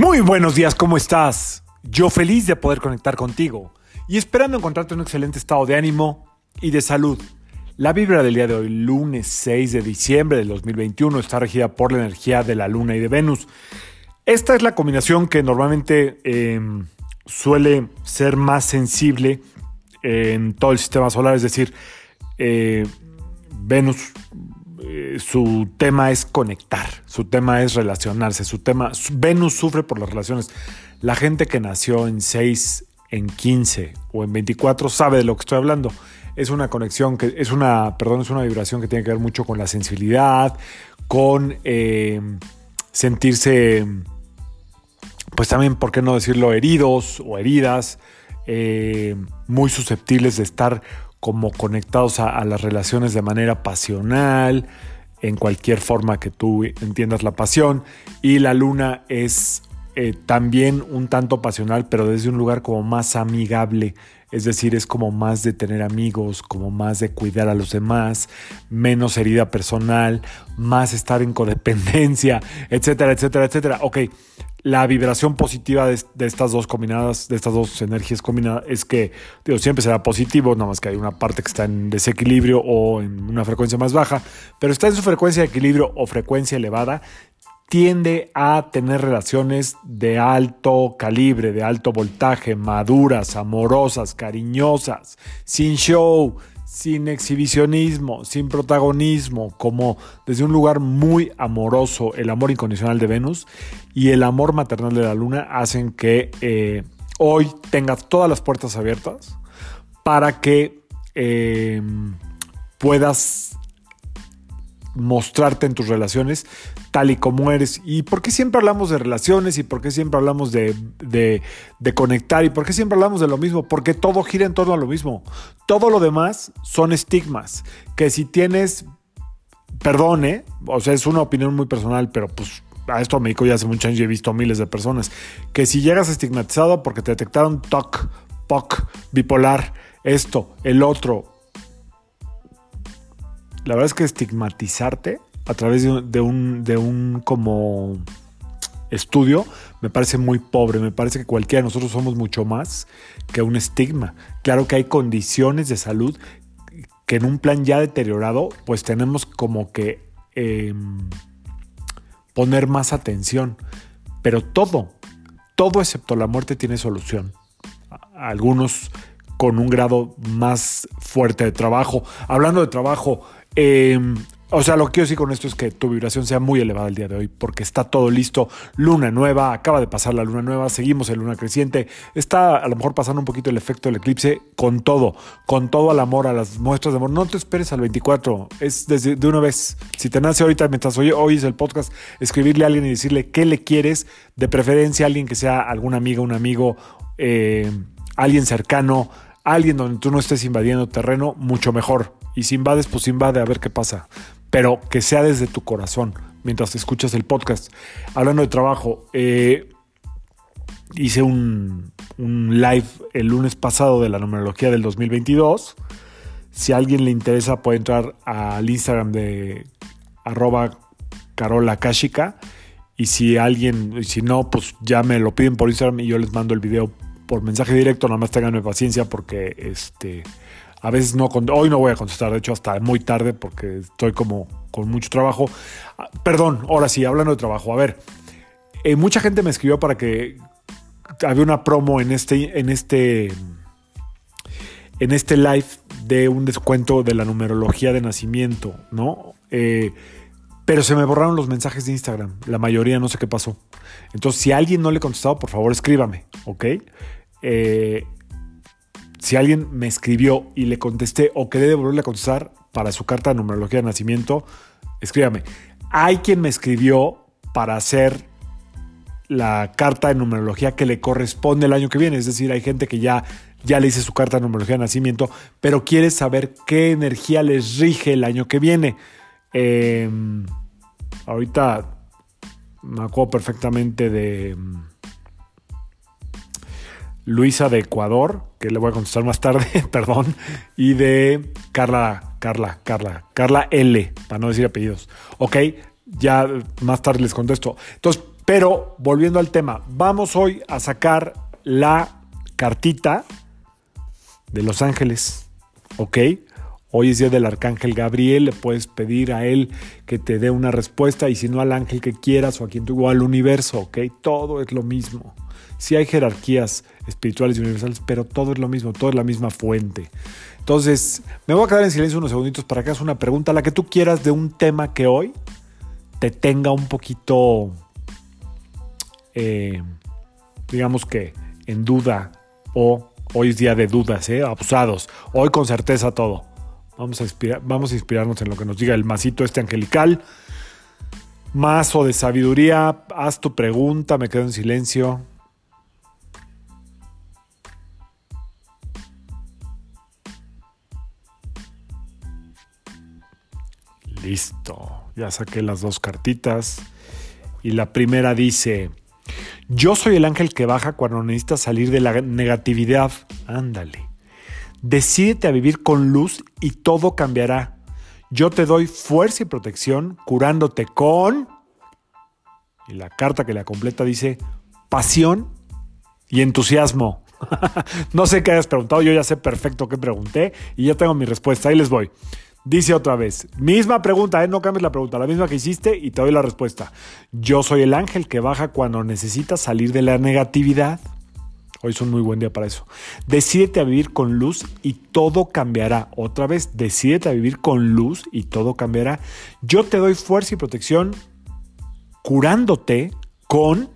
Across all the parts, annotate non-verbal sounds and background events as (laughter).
Muy buenos días, ¿cómo estás? Yo feliz de poder conectar contigo y esperando encontrarte en un excelente estado de ánimo y de salud. La vibra del día de hoy, lunes 6 de diciembre del 2021, está regida por la energía de la Luna y de Venus. Esta es la combinación que normalmente em, suele ser más sensible en todo el sistema solar, es decir, eh, Venus eh, su tema es conectar, su tema es relacionarse, su tema, Venus sufre por las relaciones. La gente que nació en 6, en 15 o en 24 sabe de lo que estoy hablando. Es una conexión que es una, perdón, es una vibración que tiene que ver mucho con la sensibilidad, con eh, sentirse, pues también, ¿por qué no decirlo?, heridos o heridas, eh, muy susceptibles de estar como conectados a, las relaciones de manera pasional, en cualquier forma que tú entiendas la pasión. Y la luna es eh, también un tanto pasional, pero desde un lugar como más amigable. Es decir, es como más de tener amigos, como más de cuidar a los demás, menos herida personal, más estar en codependencia, etcétera, etcétera, etcétera. Ok, la vibración positiva de, estas dos combinadas, de estas dos energías combinadas, es que digo, siempre será positivo, nada más que hay una parte que está en desequilibrio o en una frecuencia más baja, pero está en su frecuencia de equilibrio o frecuencia elevada, tiende a tener relaciones de alto calibre, de alto voltaje, maduras, amorosas, cariñosas, sin show, sin exhibicionismo, sin protagonismo, como desde un lugar muy amoroso, el amor incondicional de Venus y el amor maternal de la Luna hacen que eh, hoy tengas todas las puertas abiertas para que eh, puedas mostrarte en tus relaciones tal y como eres. ¿Y por qué siempre hablamos de relaciones? ¿Y por qué siempre hablamos de, de, conectar? ¿Y por qué siempre hablamos de lo mismo? Porque todo gira en torno a lo mismo. Todo lo demás son estigmas. Que si tienes, perdone, o sea, es una opinión muy personal, pero pues a esto me dedico ya hace muchos años y he visto miles de personas, que si llegas estigmatizado porque te detectaron TOC, POC, bipolar, esto, el otro, la verdad es que estigmatizarte a través de un, de un, como estudio me parece muy pobre. Me parece que cualquiera de nosotros somos mucho más que un estigma. Claro que hay condiciones de salud que en un plan ya deteriorado, pues tenemos como que em, poner más atención. Pero todo, todo excepto la muerte tiene solución. Algunos con un grado más fuerte de trabajo. Hablando de trabajo, em, o sea, lo que quiero decir con esto es que tu vibración sea muy elevada el día de hoy, porque está todo listo. Luna nueva, acaba de pasar la luna nueva, seguimos en luna creciente. Está a lo mejor pasando un poquito el efecto del eclipse con todo, con todo al amor, a las muestras de amor. No te esperes al 24, es desde de una vez. Si te nace ahorita mientras hoy, oyes el podcast, escribirle a alguien y decirle qué le quieres, de preferencia a alguien que sea alguna amiga, un amigo, eh, alguien cercano, alguien donde tú no estés invadiendo terreno, mucho mejor. Y si invades, pues invade a ver qué pasa pero que sea desde tu corazón mientras escuchas el podcast. Hablando de trabajo, eh, hice un, live el lunes pasado de la numerología del 2022. Si a alguien le interesa, puede entrar al Instagram de arroba Carola Y si alguien, si no, pues ya me lo piden por Instagram y yo les mando el video por mensaje directo. Nada más tenganme paciencia porque este a veces no, hoy no voy a contestar, de hecho hasta muy tarde porque estoy como con mucho trabajo. Ah, perdón, ahora sí, hablando de trabajo, a ver, eh, mucha gente me escribió para que había una promo en este, en este, en este live de un descuento de la numerología de nacimiento, ¿no? Eh, pero se me borraron los mensajes de Instagram, la mayoría no sé qué pasó. Entonces, si alguien no le he contestado, por favor escríbame, ¿ok? Eh, si alguien me escribió y le contesté o quedé de volverle a contestar para su carta de numerología de nacimiento, escríbame. Hay quien me escribió para hacer la carta de numerología que le corresponde el año que viene. Es decir, hay gente que ya, ya le hice su carta de numerología de nacimiento, pero quiere saber qué energía les rige el año que viene. Em, ahorita me acuerdo perfectamente de Luisa de Ecuador, que le voy a contestar más tarde, (laughs) perdón, y de Carla, Carla, Carla, Carla L, para no decir apellidos. Ok, ya más tarde les contesto. Entonces, Pero volviendo al tema, vamos hoy a sacar la cartita de Los Ángeles, ¿ok? Hoy es día del arcángel Gabriel, le puedes pedir a él que te dé una respuesta y si no al ángel que quieras o a quien tú o al universo, ¿ok? Todo es lo mismo. Sí hay jerarquías espirituales y universales, pero todo es lo mismo, todo es la misma fuente. Entonces, me voy a quedar en silencio unos segunditos para que hagas una pregunta, la que tú quieras de un tema que hoy te tenga un poquito, eh, digamos que, en duda o hoy es día de dudas, ¿eh? abusados. Hoy con certeza todo. Vamos a, vamos a inspirarnos en lo que nos diga el masito este angelical. Mazo de sabiduría, haz tu pregunta, me quedo en silencio. Listo, ya saqué las dos cartitas. Y la primera dice, yo soy el ángel que baja cuando necesitas salir de la negatividad. Ándale. Decídete a vivir con luz y todo cambiará. Yo te doy fuerza y protección curándote con... Y la carta que la completa dice pasión y entusiasmo. (laughs) no sé qué hayas preguntado, yo ya sé perfecto qué pregunté y ya tengo mi respuesta. Ahí les voy. Dice otra vez, misma pregunta, ¿eh? no cambies la pregunta, la misma que hiciste y te doy la respuesta. Yo soy el ángel que baja cuando necesitas salir de la negatividad. Hoy es un muy buen día para eso. Decídete a vivir con luz y todo cambiará. Otra vez, decídete a vivir con luz y todo cambiará. Yo te doy fuerza y protección curándote con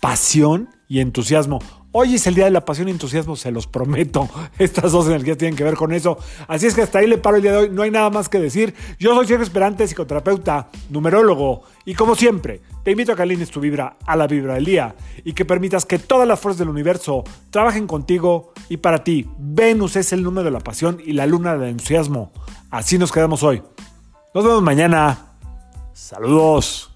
pasión y entusiasmo. Hoy es el día de la pasión y entusiasmo, se los prometo. (laughs) Estas dos energías tienen que ver con eso. Así es que hasta ahí le paro el día de hoy. No hay nada más que decir. Yo soy Sergio Esperante, psicoterapeuta, numerólogo. Y como siempre, te invito a que alines tu vibra a la vibra del día y que permitas que todas las fuerzas del universo trabajen contigo y para ti. Venus es el número de la pasión y la luna del entusiasmo. Así nos quedamos hoy. Nos vemos mañana. Saludos.